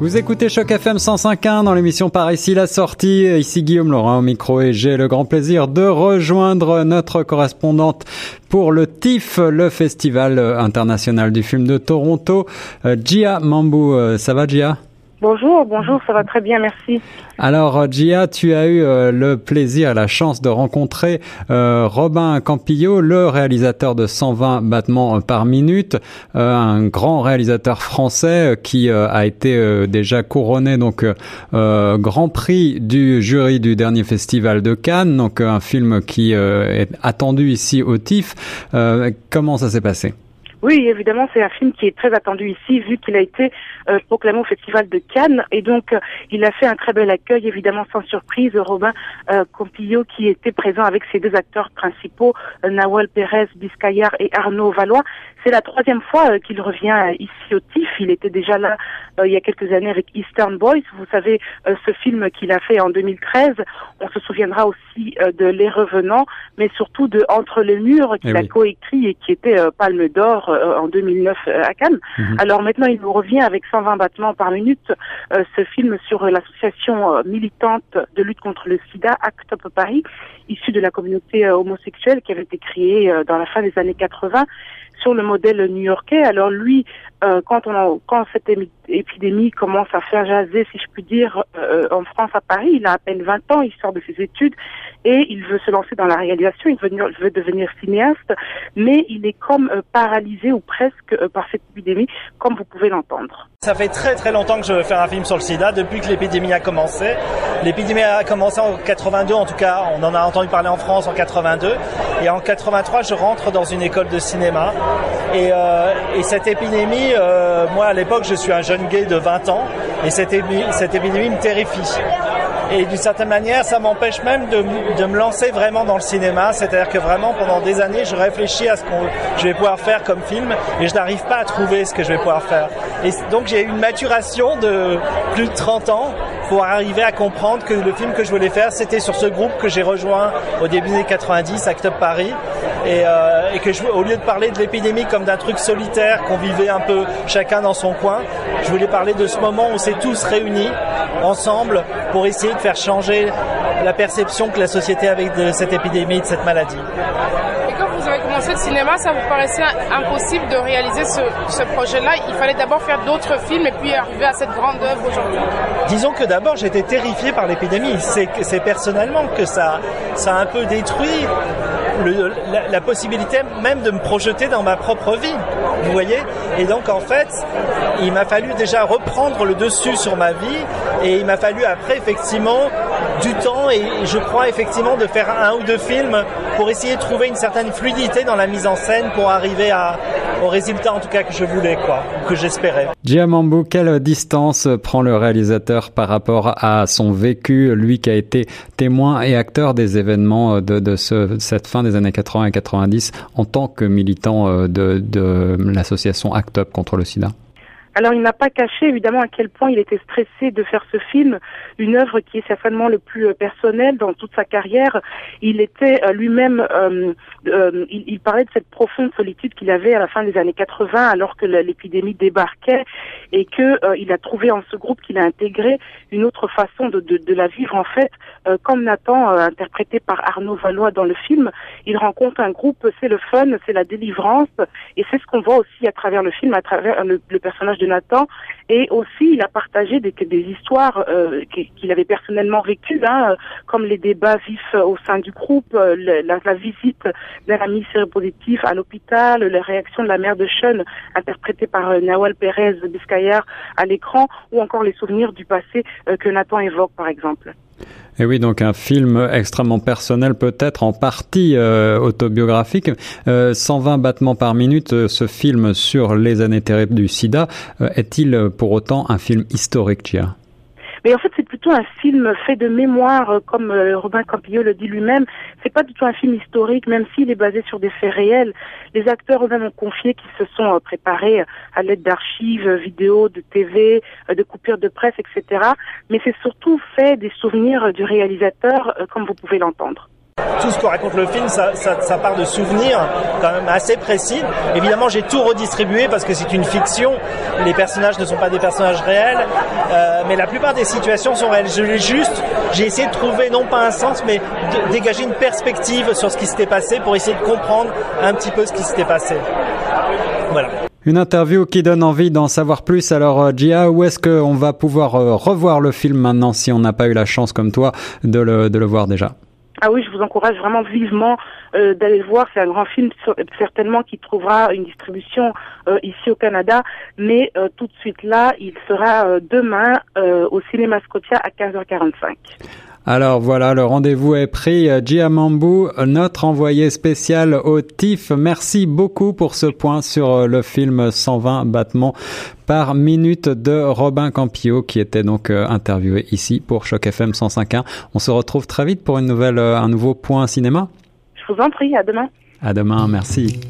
Vous écoutez Choc FM 105.1 dans l'émission Par ici la sortie. Ici Guillaume Laurent au micro et j'ai le grand plaisir de rejoindre notre correspondante pour le TIFF, le Festival international du film de Toronto, euh, Gia Mambu. Euh, ça va Gia? Bonjour, bonjour, ça va très bien, merci. Alors, euh, Gia, tu as eu euh, le plaisir, la chance de rencontrer euh, Robin Campillo, le réalisateur de 120 battements par minute, un grand réalisateur français qui a été déjà couronné donc grand prix du jury du dernier festival de Cannes, donc un film qui est attendu ici au TIFF. comment ça s'est passé? Oui, évidemment, c'est un film qui est très attendu ici, vu qu'il a été euh, proclamé au Festival de Cannes. Et donc, euh, il a fait un très bel accueil, évidemment, sans surprise. Robin euh, Compillo, qui était présent avec ses deux acteurs principaux, euh, Nawal Pérez Biscayar et Arnaud Valois. C'est la troisième fois qu'il revient ici au TIFF. Il était déjà là il y a quelques années avec Eastern Boys. Vous savez, ce film qu'il a fait en 2013. On se souviendra aussi de Les Revenants, mais surtout de Entre les murs, qu'il eh a coécrit et qui était Palme d'Or euh, en 2009 euh, à Cannes. Mhm. Alors maintenant, il nous revient avec 120 battements par minute, euh, ce film sur l'association militante de lutte contre le sida, Act Up Paris, issu de la communauté homosexuelle qui avait été créée dans la fin des années 80 sur le modèle new-yorkais. Alors lui, euh, quand on cette épidémie commence à faire jaser, si je puis dire, euh, en France à Paris, il a à peine 20 ans, il sort de ses études et il veut se lancer dans la réalisation, il veut, il veut devenir cinéaste, mais il est comme euh, paralysé ou presque par cette épidémie, comme vous pouvez l'entendre. Ça fait très très longtemps que je veux faire un film sur le sida, depuis que l'épidémie a commencé. L'épidémie a commencé en 82, en tout cas, on en a entendu parler en France en 82, et en 83, je rentre dans une école de cinéma, et, et cette épidémie euh, moi à l'époque je suis un jeune gay de 20 ans et cette, cette épidémie me terrifie. Et d'une certaine manière, ça m'empêche même de, de, me lancer vraiment dans le cinéma. C'est-à-dire que vraiment, pendant des années, je réfléchis à ce que je vais pouvoir faire comme film et je n'arrive pas à trouver ce que je vais pouvoir faire. Et donc, j'ai eu une maturation de plus de 30 ans pour arriver à comprendre que le film que je voulais faire, c'était sur ce groupe que j'ai rejoint au début des 90, Act Up Paris. Et, euh, et que je, au lieu de parler de l'épidémie comme d'un truc solitaire qu'on vivait un peu chacun dans son coin, je voulais parler de ce moment où on s'est tous réunis ensemble pour essayer de faire changer la perception que la société avait de cette épidémie, de cette maladie. Et quand vous avez commencé le cinéma, ça vous paraissait impossible de réaliser ce, ce projet-là Il fallait d'abord faire d'autres films et puis arriver à cette grande œuvre aujourd'hui Disons que d'abord j'étais terrifié par l'épidémie. C'est personnellement que ça, ça a un peu détruit la, la, possibilité même de me projeter dans ma propre vie. Vous voyez Et donc en fait, il m'a fallu déjà reprendre le dessus sur ma vie et il m'a fallu après effectivement du temps et je crois effectivement de faire un ou deux films pour essayer de trouver une certaine fluidité dans la mise en scène pour arriver à, au résultat en tout cas que je voulais quoi, que j'espérais. Giamambo, quelle distance prend le réalisateur par rapport à son vécu, lui qui a été témoin et acteur des événements de, de ce, cette fin des années 80 et 90 en tant que militant euh, de, de l'association ACT UP contre le sida? Alors il n'a pas caché évidemment à quel point il était stressé de faire ce film, une œuvre qui est certainement le plus euh, personnel dans toute sa carrière. Il était euh, lui-même, euh, il, parlait de cette profonde solitude qu'il avait à la fin des années 80 alors que l'épidémie débarquait et que il a trouvé en ce groupe qu'il a intégré une autre façon de, la vivre en fait. comme Nathan, interprété par Arnaud Valois dans le film, il rencontre un groupe, c'est le fun, c'est la délivrance et c'est ce qu'on voit aussi à travers le film, à travers le personnage de Nathan. Et aussi, il a partagé des, histoires euh, qu'il avait personnellement vécues, hein, comme les débats vifs au sein du groupe, euh, la, la, visite d'un ami séropositif à l'hôpital, les réactions de la mère de Sean, interprétée par euh, Nawal Pérez Biscayar à l'écran, ou encore les souvenirs du passé que Nathan évoque, par exemple. Et oui, donc un film extrêmement personnel, peut-être en partie euh, autobiographique. Euh, 120 battements par minute, euh, ce film sur les années terribles du sida, euh, est-il pour autant un film historique, Chia? Mais en fait, c'est plutôt un film fait de mémoire, euh, comme euh, Robin Campillo le dit lui-même. C'est pas du tout un film historique, même s'il est basé sur des faits réels. Les acteurs eux-mêmes ont confié qu'ils se sont euh, préparés à l'aide d'archives, vidéos, de TV, de coupures de presse, etc. Mais c'est surtout fait des souvenirs du réalisateur, comme vous pouvez l'entendre. Tout ce que raconte le film, ça, part de souvenirs quand même assez précis. Évidemment, j'ai tout redistribué parce que c'est une fiction. Les personnages ne sont pas des personnages réels, euh, mais la plupart des situations sont réelles. Je l'ai juste, j'ai essayé de trouver non pas un sens, mais de dégager une perspective sur ce qui s'était passé pour essayer de comprendre un petit peu ce qui s'était passé. Voilà. Une interview qui donne envie d'en savoir plus. Alors, euh, Gia, où est-ce qu'on va pouvoir euh, revoir le film maintenant si on n'a pas eu la chance comme toi de le voir déjà? Ah oui, je vous encourage vraiment vivement euh, d'aller le voir. C'est un grand film certainement qui trouvera une distribution euh, ici au Canada, mais euh, tout de suite là, il sera euh, demain euh, au cinéma Scotia à 15h45. Alors voilà, le rendez-vous est pris. Gia Mambu, notre envoyé spécial au TIFF, merci beaucoup pour ce point sur le film 120 battements par minute de Robin Campillo qui était donc interviewé ici pour Choc FM 105.1. On se retrouve très vite pour une nouvelle, un nouveau point cinéma. Je vous en prie, à demain. À demain, merci.